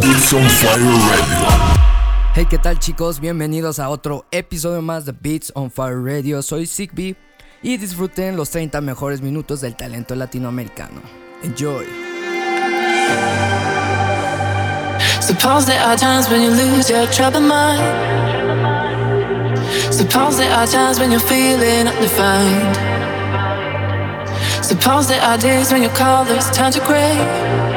Beats on Fire Radio. Hey, ¿qué tal chicos? Bienvenidos a otro episodio más de Beats on Fire Radio. Soy Sigby y disfruten los 30 mejores minutos del talento latinoamericano. Enjoy. Suppose there are times when you lose your troubled mind. Suppose there are times when you're feeling undefined. Suppose there are days when your colors turn to gray.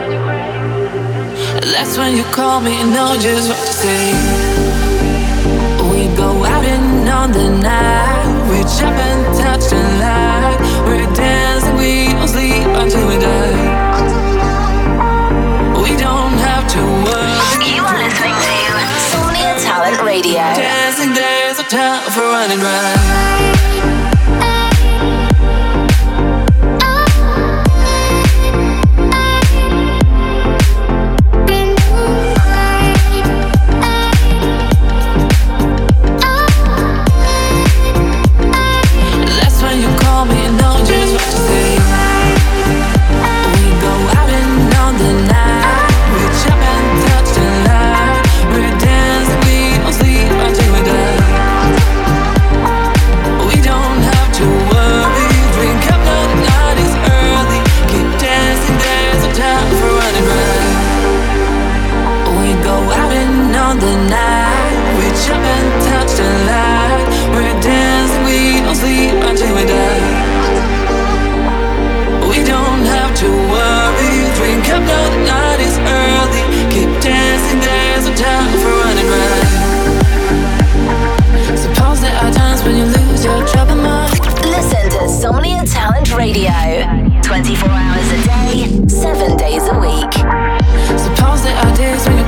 That's when you call me and know just what to say. We go out and on the night. Reach up and touch the light. We're dancing, we don't sleep until we die. We don't have to worry. You are listening to Somnia Talent Radio. Dancing, there's no time for running right.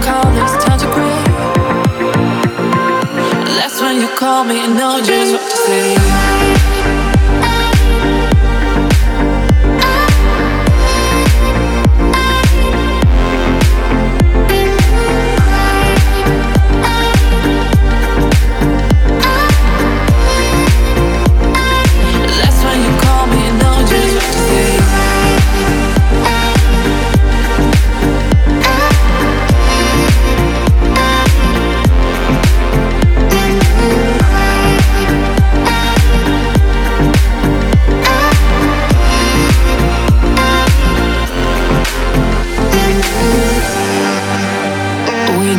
Call them it's time to pray. That's when you call me and know just what to say.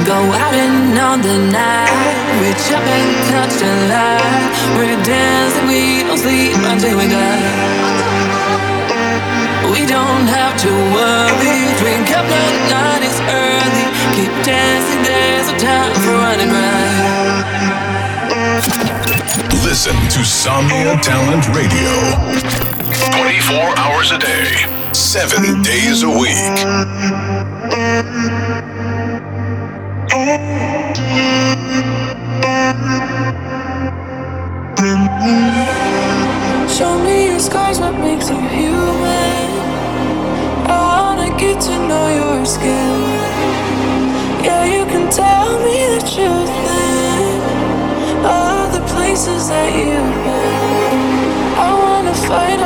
Go out and on the night. Reach up and touch the light. We're dancing, we don't sleep until we die. We don't have to worry. Drink up, the night is early. Keep dancing, there's no time for running right. Listen to Somnia Talent Radio. 24 hours a day. Seven days a week. Scars, what makes you human. I wanna get to know your skin. Yeah, you can tell me the truth then. All the places that you've been. I wanna fight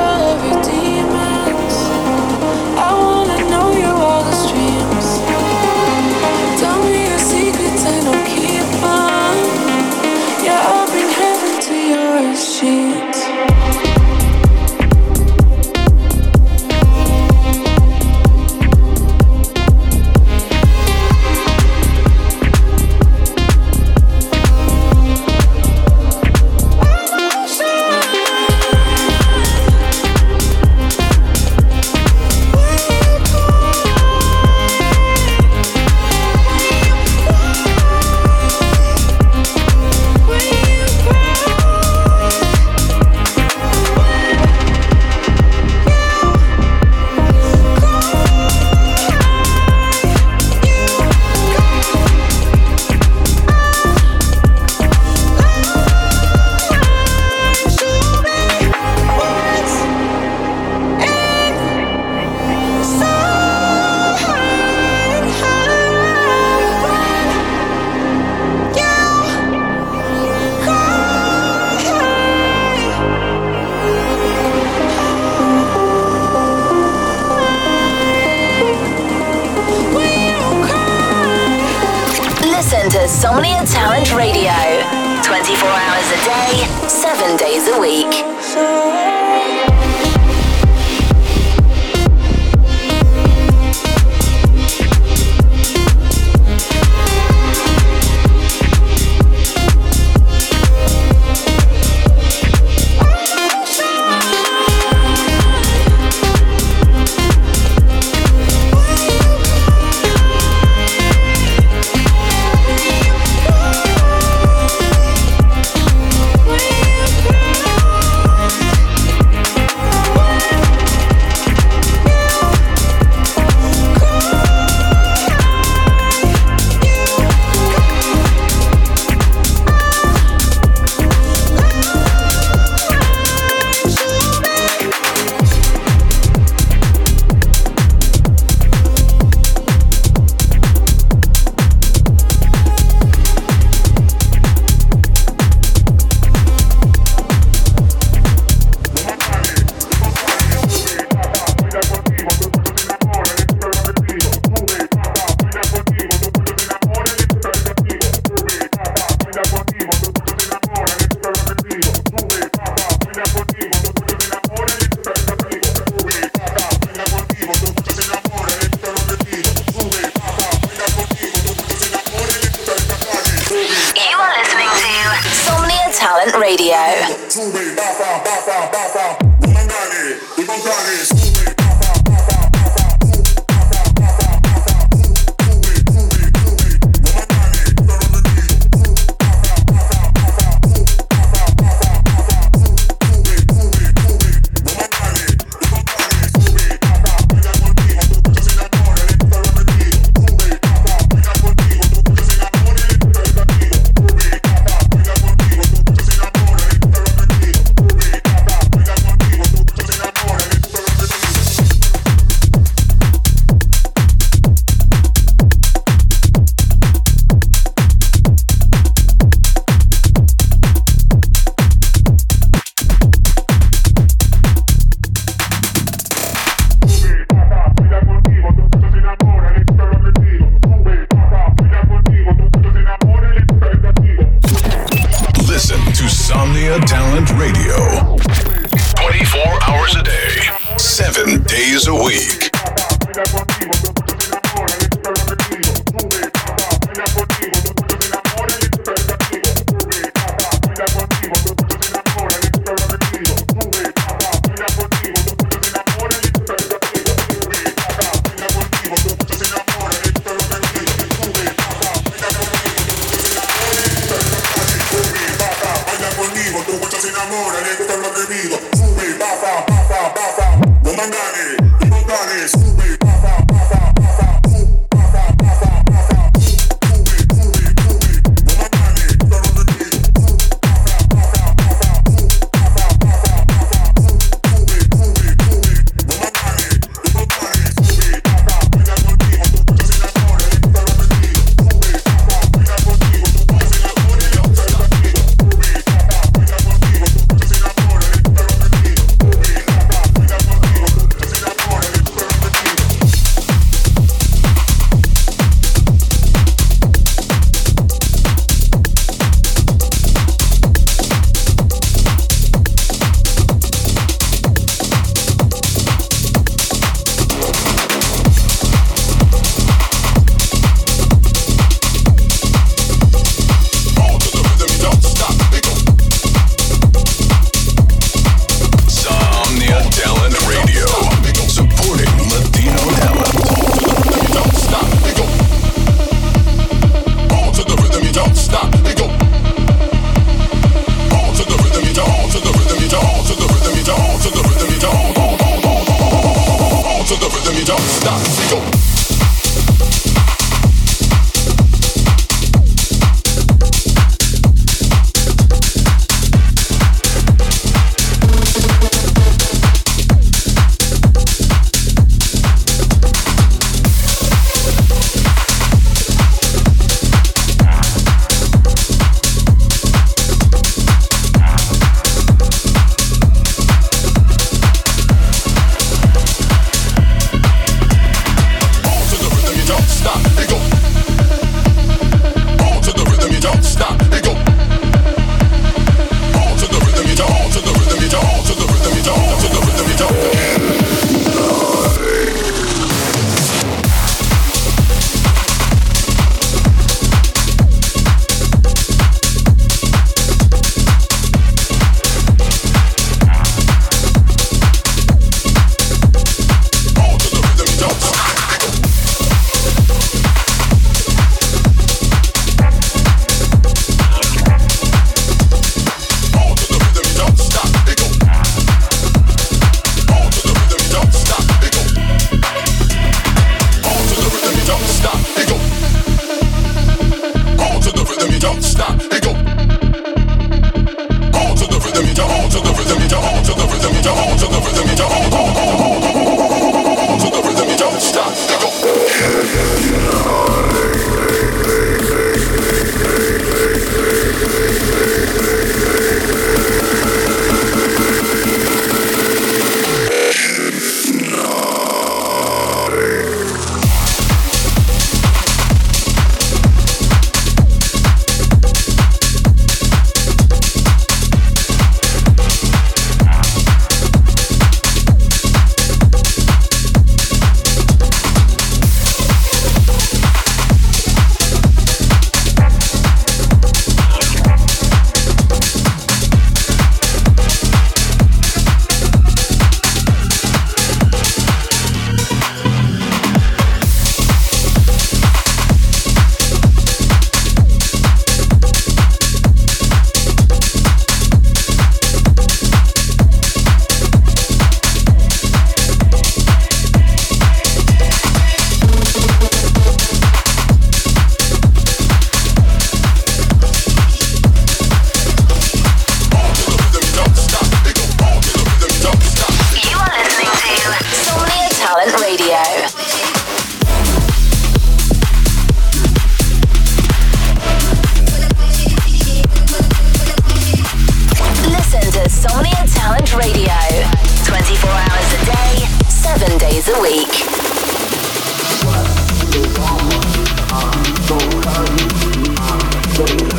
Baila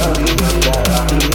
Arriba, arriba, arriba.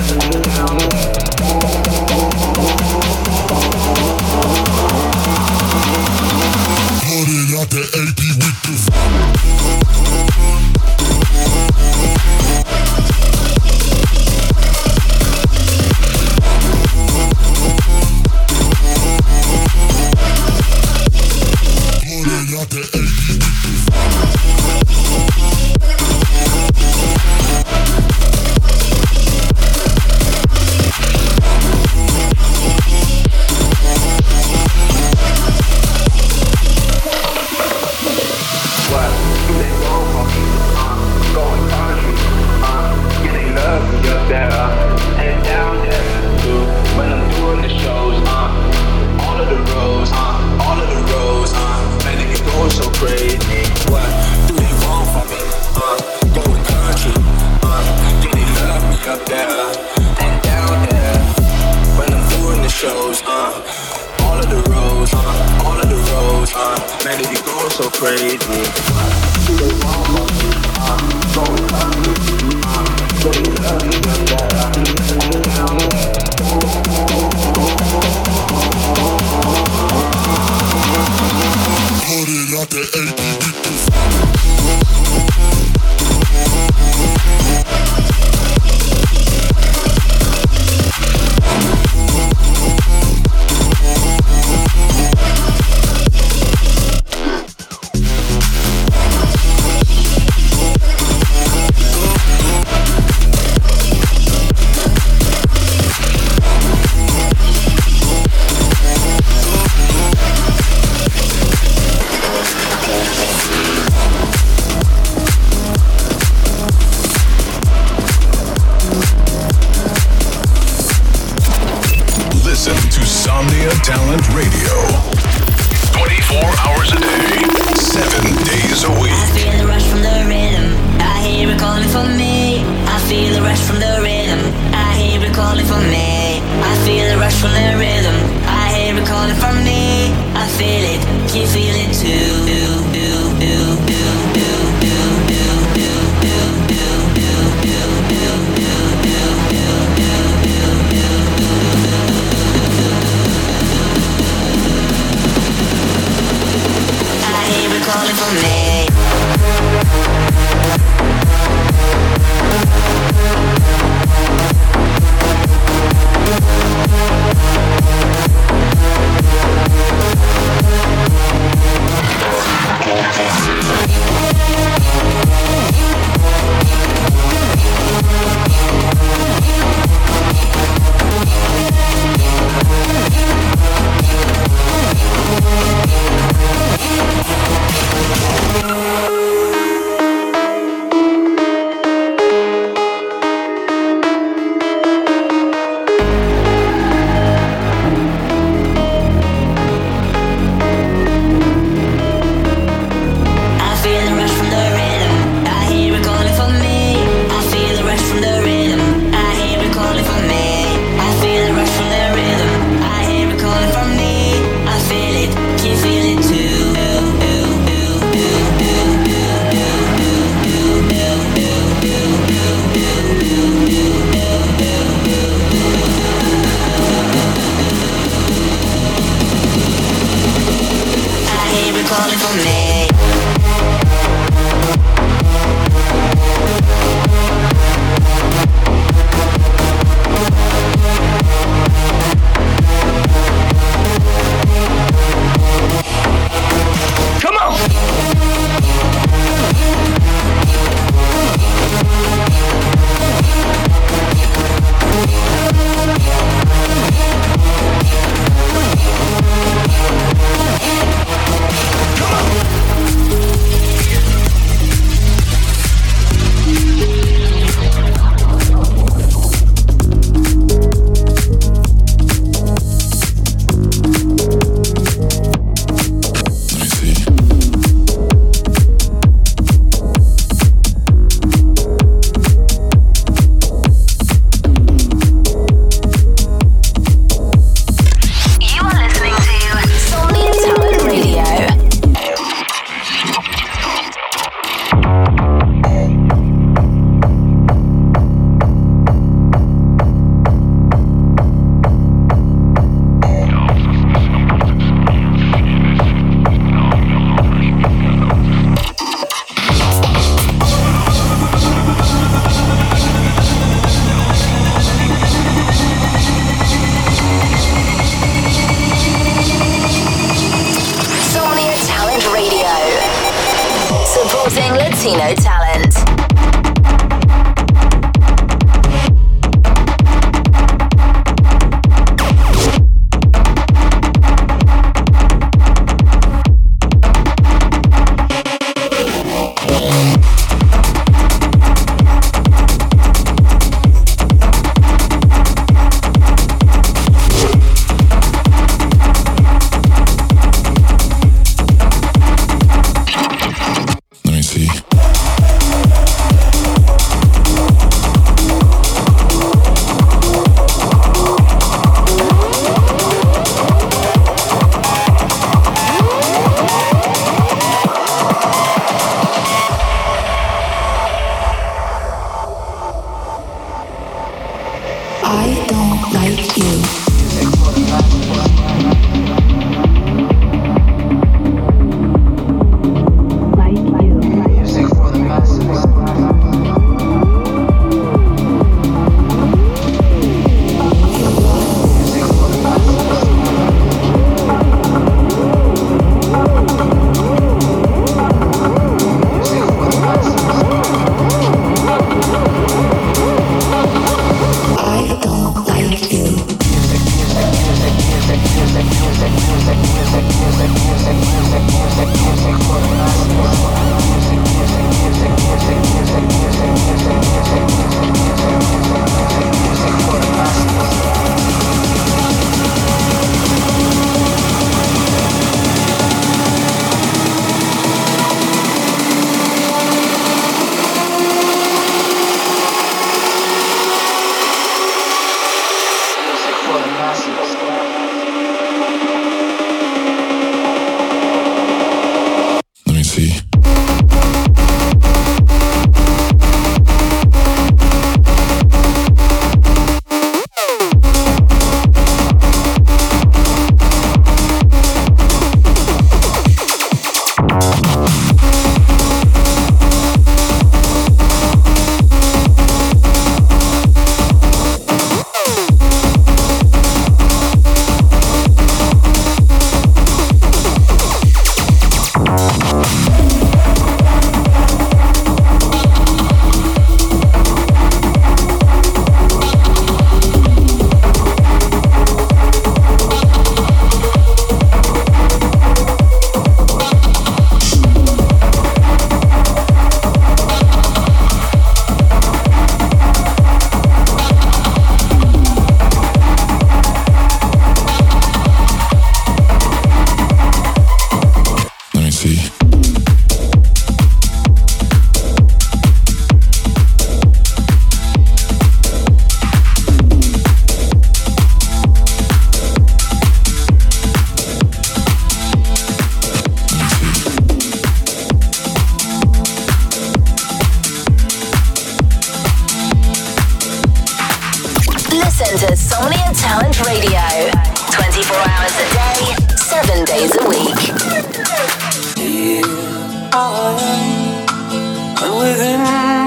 And within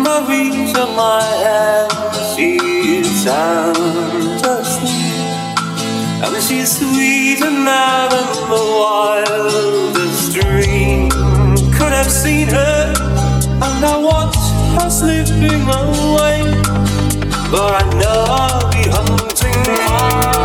the reach of my hand, she is sound asleep. And she's sweeter now than the wildest dream could have seen her. And I watch her slipping away, but I know I'll be hunting high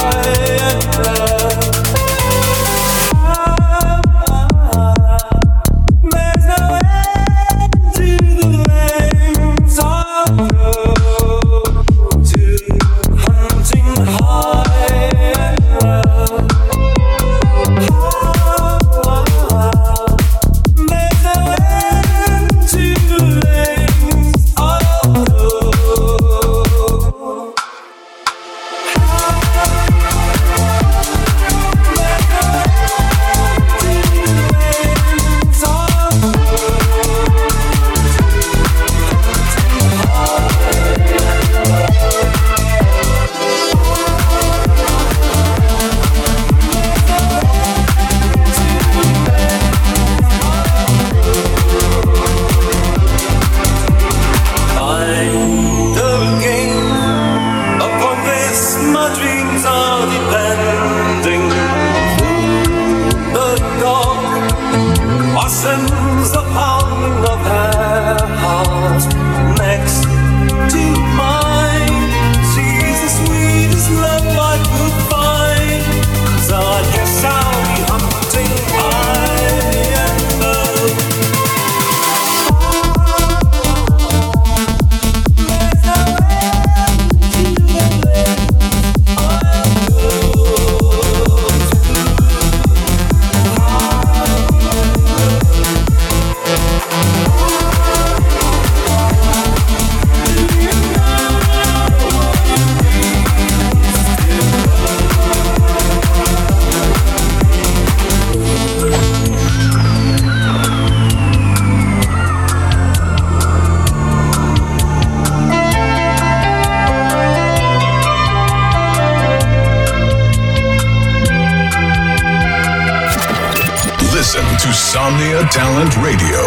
Listen to Somnia Talent Radio.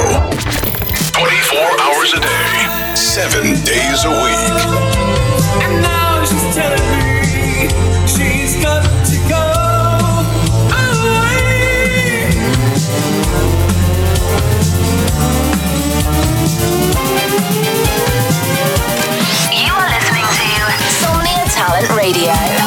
24 hours a day, 7 days a week. And now she's telling me she's got to go away. You are listening to Somnia Talent Radio.